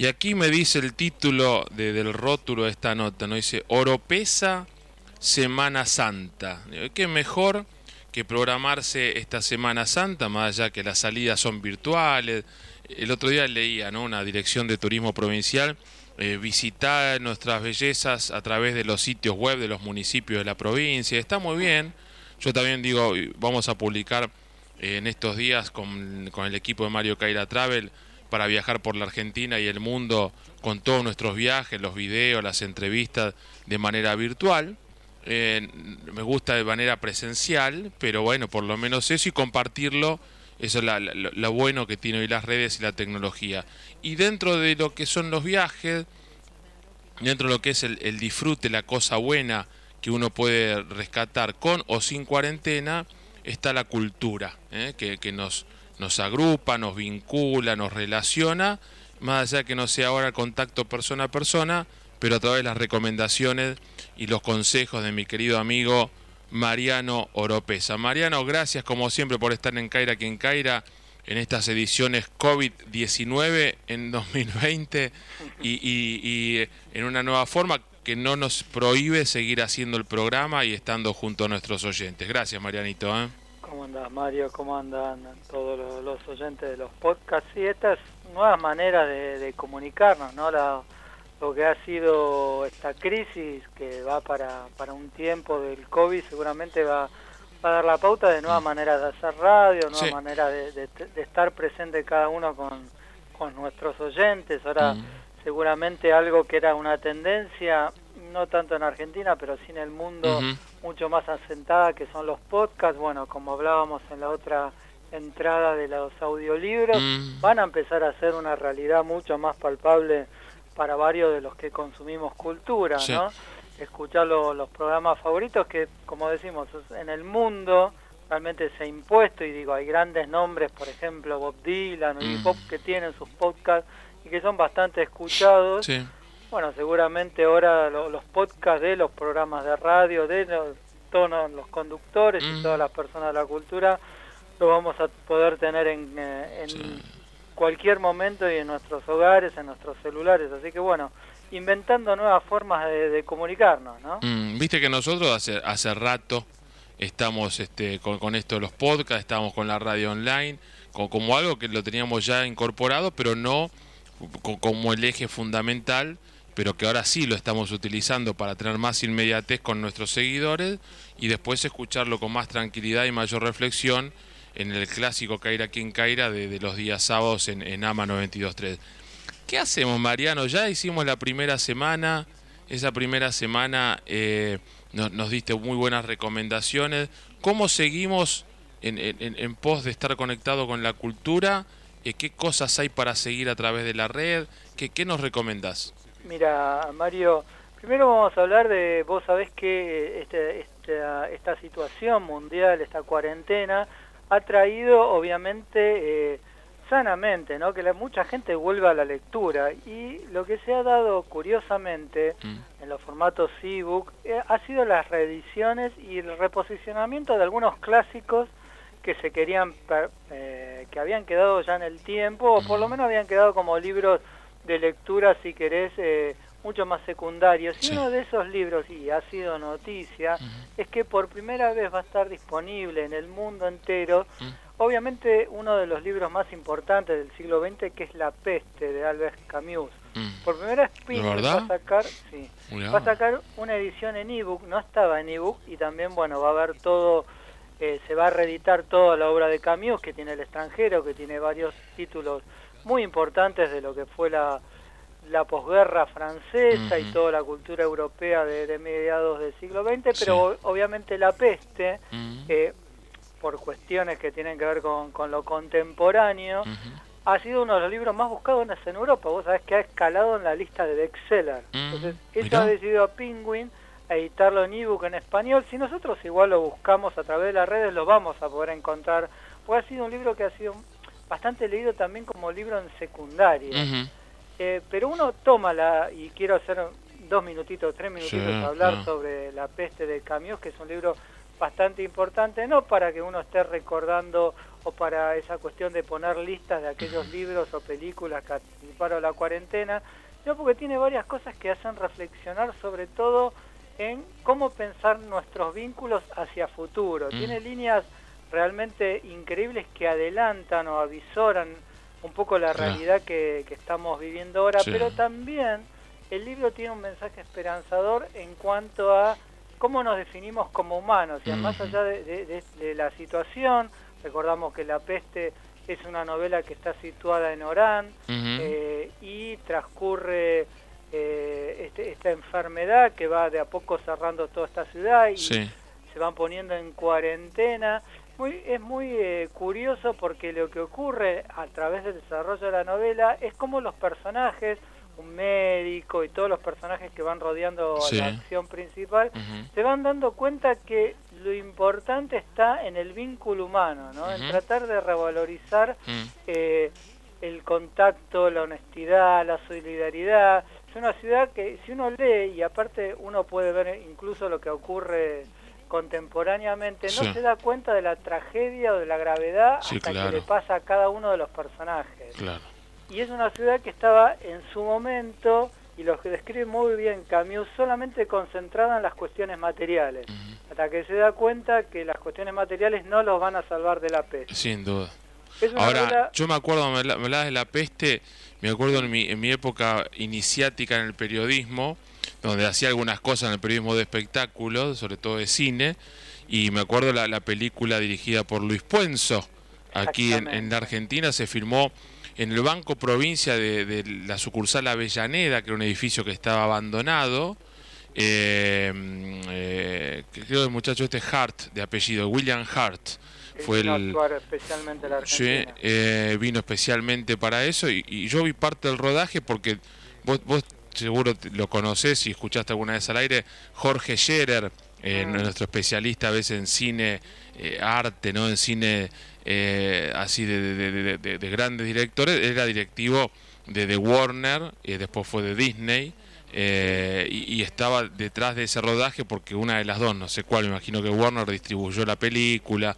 Y aquí me dice el título de, del rótulo de esta nota, ¿no? Dice Oropesa Semana Santa. ¿Qué mejor que programarse esta Semana Santa, más allá que las salidas son virtuales? El otro día leía, ¿no? Una dirección de turismo provincial eh, visitar nuestras bellezas a través de los sitios web de los municipios de la provincia. Está muy bien. Yo también digo, vamos a publicar eh, en estos días con, con, el equipo de Mario Caira Travel para viajar por la Argentina y el mundo con todos nuestros viajes, los videos, las entrevistas de manera virtual. Eh, me gusta de manera presencial, pero bueno, por lo menos eso y compartirlo, eso es lo bueno que tiene hoy las redes y la tecnología. Y dentro de lo que son los viajes, dentro de lo que es el, disfrute, la cosa buena que uno puede rescatar con o sin cuarentena, está la cultura, ¿eh? que nos, nos agrupa, nos vincula, nos relaciona, más allá que no sea ahora contacto persona a persona, pero a través de las recomendaciones y los consejos de mi querido amigo Mariano Oropesa. Mariano, gracias como siempre por estar en Caira quien Caira en estas ediciones COVID-19 en 2020 y, y, y, en una nueva forma que no nos prohíbe seguir haciendo el programa y estando junto a nuestros oyentes. Gracias, Marianito. ¿eh? ¿Cómo andas, Mario? ¿Cómo andan todos los, los, oyentes de los podcasts? Y estas nuevas maneras de, de comunicarnos, ¿no? La, lo que ha sido esta crisis que va para, para un tiempo del COVID seguramente va, va a dar la pauta de nuevas maneras de hacer radio, nuevas sí. maneras de, de, de, estar presente cada uno con, con nuestros oyentes. Ahora, mm. seguramente algo que era una tendencia, no tanto en Argentina, pero sí en el mundo, uh -huh. mucho más asentada, que son los podcasts. Bueno, como hablábamos en la otra entrada de los audiolibros, van a empezar a ser una realidad mucho más palpable para varios de los que consumimos cultura, sí. ¿no? Escuchar lo, los programas favoritos que, como decimos, en el mundo realmente se ha impuesto y digo, hay grandes nombres, por ejemplo, Bob Dylan o mm. Pop que tienen sus podcasts y que son bastante escuchados. Sí. Bueno, seguramente ahora lo, los podcasts de los programas de radio, de los, todos los conductores mm. y todas las personas de la cultura, lo vamos a poder tener en, eh, en sí cualquier momento y en nuestros hogares, en nuestros celulares. Así que bueno, inventando nuevas formas de, de comunicarnos, ¿no? Mm, Viste que nosotros hace, hace rato estamos este, con, con, esto de los podcasts, estamos con la radio online, con, como algo que lo teníamos ya incorporado, pero no como el eje fundamental, pero que ahora sí lo estamos utilizando para tener más inmediatez con nuestros seguidores y después escucharlo con más tranquilidad y mayor reflexión en el clásico Caira quien Caira de, los días sábados en, AMA 92.3. ¿Qué hacemos, Mariano? Ya hicimos la primera semana, esa primera semana eh, nos, diste muy buenas recomendaciones. ¿Cómo seguimos en pos de estar conectado con la cultura? Eh, ¿Qué cosas hay para seguir a través de la red? ¿Qué, qué nos recomendás? Mira, Mario, primero vamos a hablar de, vos sabés que este, esta, esta situación mundial, esta cuarentena, ha traído obviamente eh, sanamente, ¿no? Que la, mucha gente vuelva a la lectura y lo que se ha dado curiosamente mm. en los formatos ebook eh, ha sido las reediciones y el reposicionamiento de algunos clásicos que se querían eh, que habían quedado ya en el tiempo o por lo mm. menos habían quedado como libros de lectura si querés eh, mucho más secundarios. Y sí. uno de esos libros, y ha sido noticia, uh -huh. es que por primera vez va a estar disponible en el mundo entero, uh -huh. obviamente uno de los libros más importantes del siglo XX, que es La peste, de Albert Camus. Uh mm. -huh. Por primera vez va a sacar, sí, va a sacar una edición en ebook, no estaba en ebook, y también, bueno, va a haber todo... Eh, se va a reeditar toda la obra de Camus, que tiene El extranjero, que tiene varios títulos muy importantes de lo que fue la, la posguerra francesa uh -huh. y toda la cultura europea de, de mediados del siglo XX, pero obviamente la peste, uh -huh. eh, por cuestiones que tienen que ver con, con lo contemporáneo, uh -huh. ha sido uno de los libros más buscados en Europa. Vos sabés que ha escalado en la lista de bestseller. Entonces, eso ha decidido a Penguin editarlo en ebook en español. Si nosotros igual lo buscamos a través de las redes, lo vamos a poder encontrar. Porque ha sido un libro que ha sido bastante leído también como libro en secundaria. Eh, pero uno toma la, y quiero hacer dos minutitos, tres minutitos sí, hablar no. sobre La peste de Camus, que es un libro bastante importante, no para que uno esté recordando o para esa cuestión de poner listas de aquellos libros o películas que anticiparon la cuarentena, sino porque tiene varias cosas que hacen reflexionar sobre todo en cómo pensar nuestros vínculos hacia futuro. Mm. Tiene líneas realmente increíbles que adelantan o avisoran un poco la Claro. realidad que, que estamos viviendo ahora, Sí. pero también el libro tiene un mensaje esperanzador en cuanto a cómo nos definimos como humanos, y más allá de, de- de- de la situación, recordamos que La Peste es una novela que está situada en Orán eh, y transcurre eh, este- esta enfermedad que va de a poco cerrando toda esta ciudad y Sí. se van poniendo en cuarentena. Muy, es muy eh, curioso porque lo que ocurre a través del desarrollo de la novela es como los personajes, un médico y todos los personajes que van rodeando Sí. la acción principal, se van dando cuenta que lo importante está en el vínculo humano, ¿no? en tratar de revalorizar Mm. eh, el contacto, la honestidad, la solidaridad. Es una ciudad que si uno lee y aparte uno puede ver incluso lo que ocurre contemporáneamente, no Sí. se da cuenta de la tragedia o de la gravedad Sí, hasta claro. que le pasa a cada uno de los personajes. Claro. Y es una ciudad que estaba en su momento, y lo que describe muy bien Camus, solamente concentrada en las cuestiones materiales, hasta que se da cuenta que las cuestiones materiales no los van a salvar de la peste. Sin duda. Ahora, yo me acuerdo, me habla- me hablabas de la peste, me acuerdo en mi, en mi época iniciática en el periodismo, donde hacía algunas cosas en el periodismo de espectáculos, sobre todo de cine, y me acuerdo la, la película dirigida por Luis Puenzo, aquí en, en la Argentina, se filmó en el Banco Provincia de, de la sucursal Avellaneda, que era un edificio que estaba abandonado, eh, eh, que creo que el muchacho este Hart, de apellido, William Hart, fue vino el... especialmente la Sí, eh, vino especialmente para eso y, y yo vi parte del rodaje porque vos, vos seguro lo conocés y escuchaste alguna vez al aire, Jorge Scherer, eh, Mm. nuestro especialista a veces en cine, eh, arte, ¿no? En cine eh, así de, de- de- de- de grandes directores, era directivo de, de Warner y después fue de Disney. y, y estaba detrás de ese rodaje porque una de las dos, no sé cuál, me imagino que Warner distribuyó la película,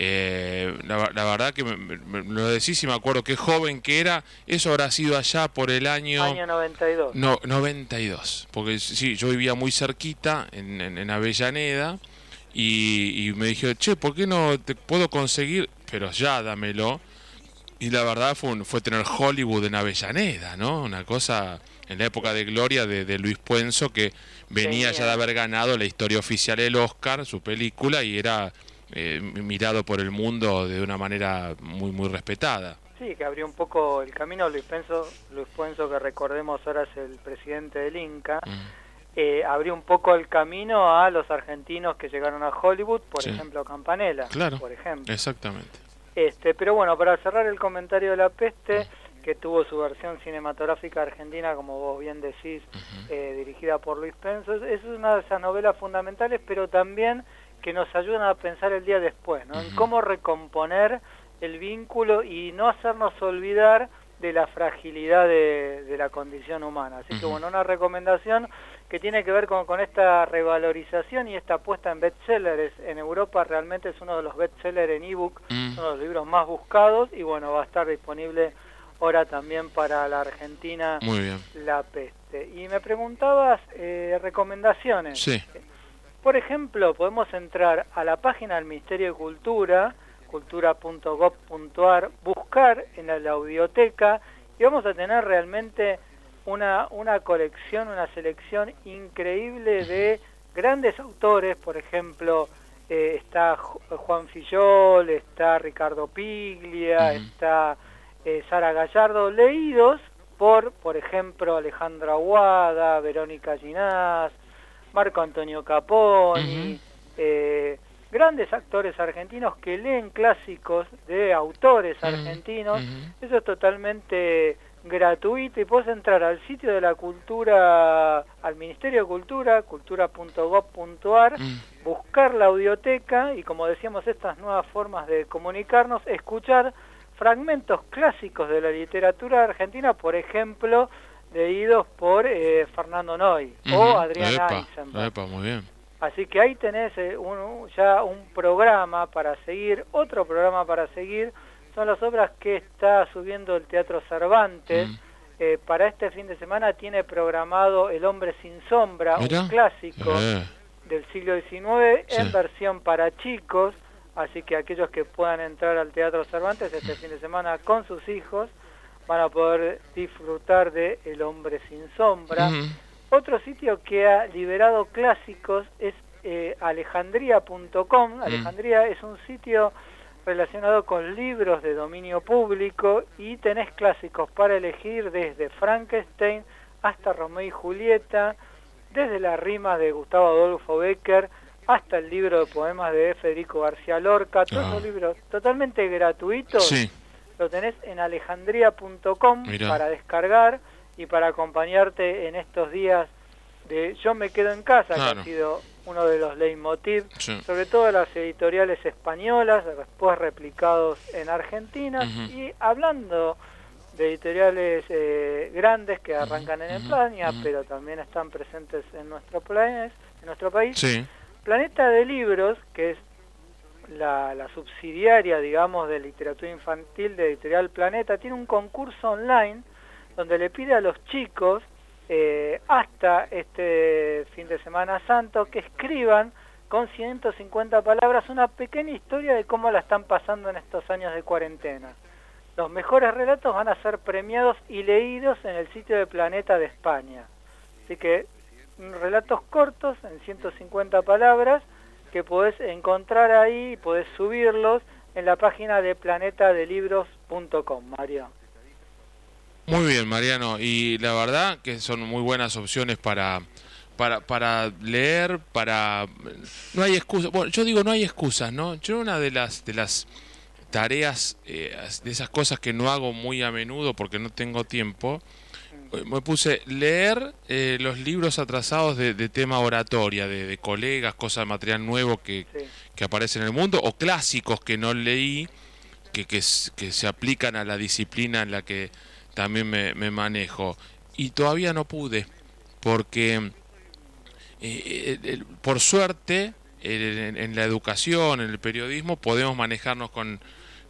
eh, la, la verdad que me, me- me lo decís y me acuerdo qué joven que era. Eso habrá sido allá por el año, Año 92. no, 92. Porque sí, yo vivía muy cerquita en, en- en Avellaneda y, y me dijeron, che, ¿por qué no te puedo conseguir? Pero ya dámelo. Y la verdad fue, un- fue tener Hollywood en Avellaneda, ¿no? Una cosa en la época de gloria de, de Luis Puenzo que venía ya de haber ganado la historia oficial del Oscar, su película, y era eh, mirado por el mundo de una manera muy, muy respetada. Sí, que abrió un poco el camino. Luis Puenzo, Luis Puenzo que recordemos ahora es el presidente del Inca, Mm. eh, abrió un poco el camino a los argentinos que llegaron a Hollywood, por Sí. ejemplo Campanella, Claro. por ejemplo. Exactamente. Este, pero bueno, para cerrar el comentario de La Peste, que tuvo su versión cinematográfica argentina, como vos bien decís, eh, dirigida por Luis Penso, es una de esas novelas fundamentales, pero también que nos ayudan a pensar el día después, ¿no? En cómo recomponer el vínculo y no hacernos olvidar de la fragilidad de, de la condición humana. Así que bueno, una recomendación que tiene que ver con, con esta revalorización y esta apuesta en bestsellers. En Europa realmente es uno de los bestsellers en ebook, Mm. uno de los libros más buscados y bueno, va a estar disponible ahora también para la Argentina Muy bien. La Peste. Y me preguntabas eh, recomendaciones. Sí. Por ejemplo, podemos entrar a la página del Ministerio de Cultura, cultura.gov.ar, buscar en la, la audioteca y vamos a tener realmente una, una colección, una selección increíble de grandes autores, por ejemplo, eh, está Ju- Juan Fillol, está Ricardo Piglia, está eh, Sara Gallardo, leídos por, por ejemplo, Alejandro Aguada, Verónica Ginás, Marco Antonio Caponi, eh, grandes actores argentinos que leen clásicos de autores argentinos. Eso es totalmente gratuito y puedes entrar al sitio de la cultura, al Ministerio de Cultura, cultura.gov.ar, Mm. buscar la audioteca y como decíamos estas nuevas formas de comunicarnos, escuchar fragmentos clásicos de la literatura argentina, por ejemplo, leídos por eh, Fernando Noy o. Adrián Epa, Eisenberg. epa, muy bien. Así que ahí tenés eh, ya un programa para seguir, otro programa para seguir, son las obras que está subiendo el Teatro Cervantes. Mm. Eh, para este fin de semana tiene programado El hombre sin sombra, un clásico eh. del siglo XIX en versión para chicos, así que aquellos que puedan entrar al Teatro Cervantes este fin de semana con sus hijos van a poder disfrutar de El hombre sin sombra. Otro sitio que ha liberado clásicos es eh, alejandría.com. Mm. Alejandría es un sitio relacionado con libros de dominio público y tenés clásicos para elegir desde Frankenstein hasta Romeo y Julieta, desde la rima de Gustavo Adolfo Becker hasta el libro de poemas de Federico García Lorca, todos ah. libros totalmente gratuitos. Lo tenés en alejandría.com para descargar y para acompañarte en estos días de Yo me quedo en casa, que ha sido uno de los leitmotiv, sobre todo las editoriales españolas, después replicados en Argentina, y hablando de editoriales eh, grandes que arrancan en España, pero también están presentes en nuestro, país, en nuestro país. Planeta de Libros, que es la, subsidiaria, digamos, de literatura infantil de Editorial Planeta, tiene un concurso online donde le pide a los chicos eh, hasta este fin de Semana Santo que escriban con 150 palabras una pequeña historia de cómo la están pasando en estos años de cuarentena. Los mejores relatos van a ser premiados y leídos en el sitio de Planeta de España. Así que relatos cortos en 150 palabras que podés encontrar ahí podés subirlos en la página de planetadelibros.com, Mario. Muy bien, Mariano. Y la verdad que son muy buenas opciones para, para, para leer, para... No hay excusas. Bueno, yo digo no hay excusas, ¿no? Yo una de las, de las tareas, eh, de esas cosas que no hago muy a menudo porque no tengo tiempo, me puse leer eh, los libros atrasados de, tema oratoria, de, colegas, cosas, material nuevo que, que aparece en el mundo, o clásicos que no leí, que, que, que se aplican a la disciplina en la que también me, manejo. Y todavía no pude, porque eh, por suerte en, la educación, en el periodismo, podemos manejarnos con,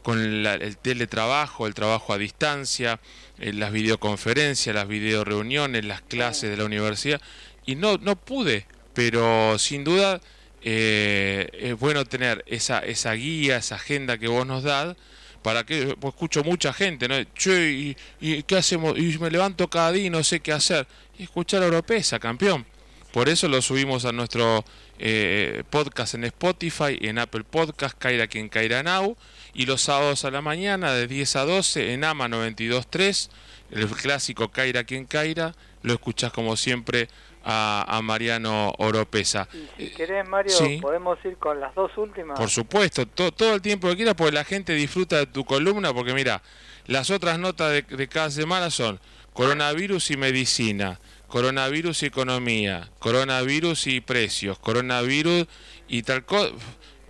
con el teletrabajo, el trabajo a distancia, eh, las videoconferencias, las videoreuniones, las clases de la universidad, y no, no pude, pero sin duda eh, es bueno tener esa, esa guía, esa agenda que vos nos das, para que pues escucho mucha gente, ¿no? Che, y, qué hacemos? Y me levanto cada día y no sé qué hacer. Y escuchar Europeza, campeón. Por eso lo subimos a nuestro eh, podcast en Spotify en Apple Podcast, Caira quien Caira Now. Y los sábados a la mañana de 10 a 12 en AMA 92.3, el clásico Caira quien Caira. Lo escuchás como siempre a, Mariano Oropesa. Y si querés, Mario, podemos ir con las dos últimas. Por supuesto, todo el tiempo que quieras, porque la gente disfruta de tu columna, porque mira, las otras notas de, cada semana son coronavirus y medicina, coronavirus y economía, coronavirus y precios, coronavirus y tal cosa.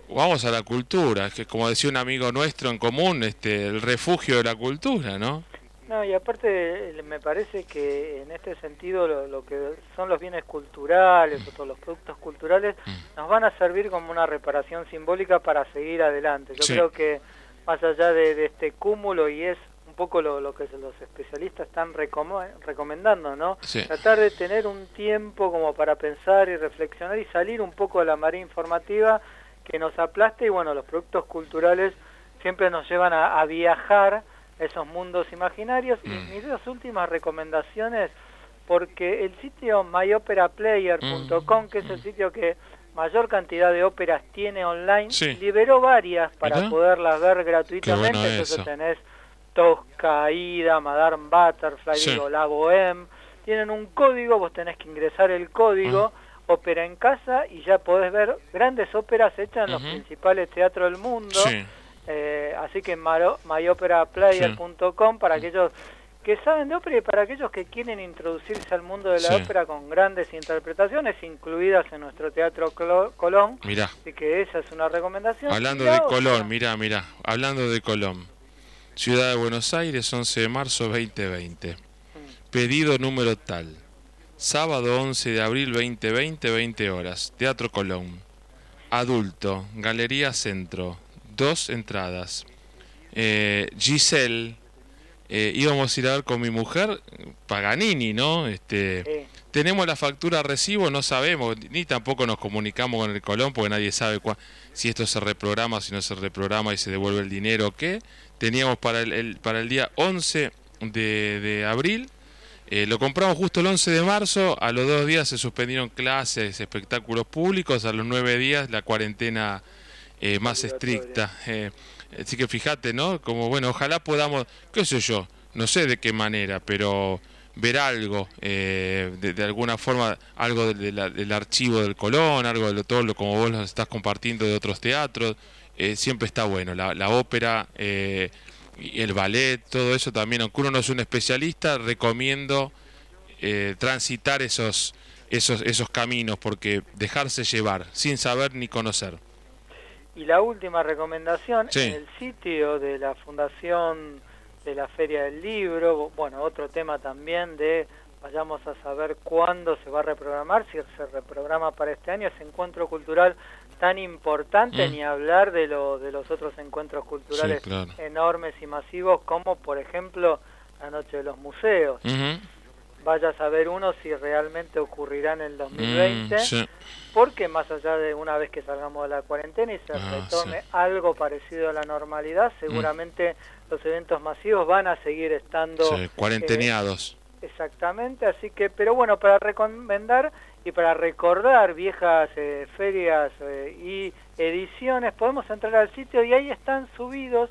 Vamos a la cultura, que como decía un amigo nuestro en común, este, el refugio de la cultura, ¿no? No, y aparte me parece que en este sentido lo, que son los bienes culturales o todos los productos culturales mm. nos van a servir como una reparación simbólica para seguir adelante. Yo creo que más allá de, este cúmulo y es poco lo, que los especialistas están recomendando, ¿no? Tratar de tener un tiempo como para pensar y reflexionar y salir un poco de la marea informativa que nos aplaste y bueno, los productos culturales siempre nos llevan a viajar esos mundos imaginarios. Y mm. mis dos últimas recomendaciones, porque el sitio myoperaplayer.com, que es el mm. sitio que mayor cantidad de óperas tiene online, liberó varias para poderlas ver gratuitamente. Entonces tenés Tosca, Aida, Madame Butterfly, digo, La Bohème. Tienen un código, vos tenés que ingresar el código. Ah. Ópera en casa y ya podés ver grandes óperas hechas en los principales teatros del mundo. Eh, así que myoperaplayer.com para aquellos que saben de ópera y para aquellos que quieren introducirse al mundo de la ópera con grandes interpretaciones incluidas en nuestro Teatro Colón. Mira. Así que esa es una recomendación. Hablando de Colón, mira, mira, hablando de Colón. Ciudad de Buenos Aires, 11 de marzo 2020. Mm. Pedido número tal. sábado 11 de abril 2020, 20 horas, Teatro Colón. Adulto, Galería Centro, dos entradas. Eh, Giselle, eh, íbamos a ir a ver con mi mujer Paganini, ¿no? Este, Tenemos la factura recibo, no sabemos, ni tampoco nos comunicamos con el Colón porque nadie sabe si esto se reprograma, si no se reprograma y se devuelve el dinero o qué. Teníamos para el, para el día 11 de, de abril eh, lo compramos justo el 11 de marzo, a los dos días se suspendieron clases, espectáculos públicos, a los nueve días la cuarentena eh, más estricta. Eh, así que fíjate, ¿no? Como bueno, ojalá podamos, qué sé yo, no sé de qué manera, pero ver algo, de, alguna forma, algo del archivo del Colón, algo de todo lo como vos lo estás compartiendo de otros teatros, siempre está bueno. La, la ópera y el ballet, todo eso también, aunque uno no es un especialista, recomiendo eh, transitar esos, esos, esos caminos, porque dejarse llevar, sin saber ni conocer. Y la última recomendación, en el sitio de la Fundación de la Feria del Libro, bueno, otro tema también de vayamos a saber cuándo se va a reprogramar, si se reprograma para este año ese encuentro cultural tan importante, mm. ni hablar de, lo, de los otros encuentros culturales enormes y masivos, como por ejemplo la Noche de los Museos. Vaya a saber uno si realmente ocurrirá en el 2020, mm, porque más allá de una vez que salgamos de la cuarentena y se ah, retome algo parecido a la normalidad, seguramente los eventos masivos van a seguir estando... cuarenteneados. Exactamente, así que, pero bueno, para recomendar y para recordar viejas eh, ferias eh, y ediciones, podemos entrar al sitio y ahí están subidos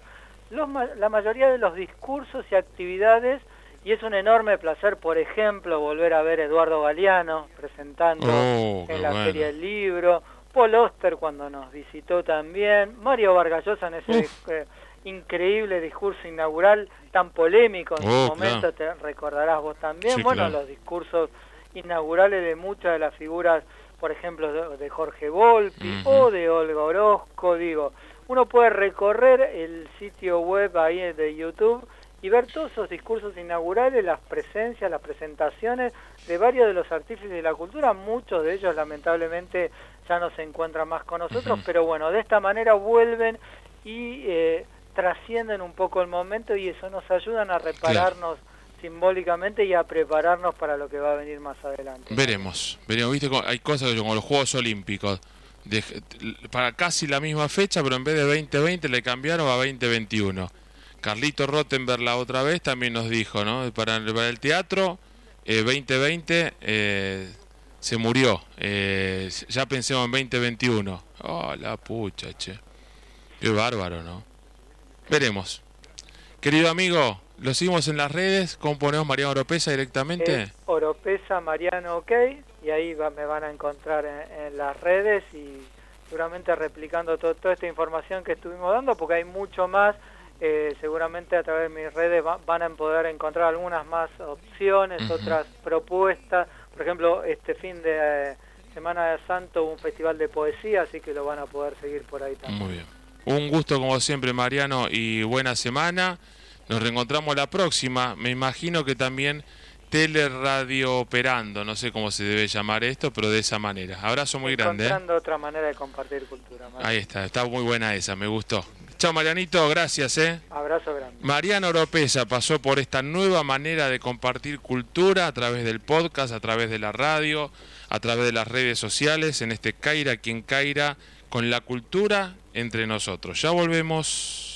los, la mayoría de los discursos y actividades. Y es un enorme placer, por ejemplo, volver a ver a Eduardo Galeano presentando oh, en la Feria del Libro, Paul Oster cuando nos visitó también, Mario Vargallosa en ese increíble discurso inaugural tan polémico en su oh, momento, te recordarás vos también, bueno, los discursos inaugurales de muchas de las figuras, por ejemplo, de, Jorge Volpi o de Olga Orozco, digo, uno puede recorrer el sitio web ahí de YouTube y ver todos esos discursos inaugurales, las presencias, las presentaciones de varios de los artífices de la cultura, muchos de ellos lamentablemente ya no se encuentran más con nosotros, pero bueno, de esta manera vuelven y eh, trascienden un poco el momento y eso nos ayudan a repararnos simbólicamente y a prepararnos para lo que va a venir más adelante. Veremos, veremos, viste, hay cosas como los Juegos Olímpicos, para casi la misma fecha, pero en vez de 2020 le cambiaron a 2021. Carlito Rottenberg la otra vez también nos dijo, ¿no? Para, el teatro, 2020 eh, eh, se murió, eh, ya pensemos en 2021. Oh, la pucha, che. Qué bárbaro, ¿no? Veremos. Querido amigo, lo seguimos en las redes. ¿Cómo ponemos Mariano Oropesa directamente? Oropesa Mariano OK. Y ahí me van a encontrar en, las redes y seguramente replicando toda esta información que estuvimos dando, porque hay mucho más. Eh, seguramente a través de mis redes van a poder encontrar algunas más opciones, otras propuestas. Por ejemplo, este fin de eh, Semana de Santo un festival de poesía, así que lo van a poder seguir por ahí también. Muy bien. Un gusto como siempre, Mariano, y buena semana. Nos reencontramos la próxima. Me imagino que también teleradio operando, no sé cómo se debe llamar esto, pero de esa manera. Abrazo muy grande. ¿eh? Encontrando otra manera de compartir cultura. Ahí está, está muy buena esa, me gustó. Chao Marianito, gracias. ¿eh? Abrazo grande. Mariano Oropesa pasó por esta nueva manera de compartir cultura a través del podcast, a través de la radio, a través de las redes sociales, en este Caira quien Caira, con la cultura entre nosotros. Ya volvemos.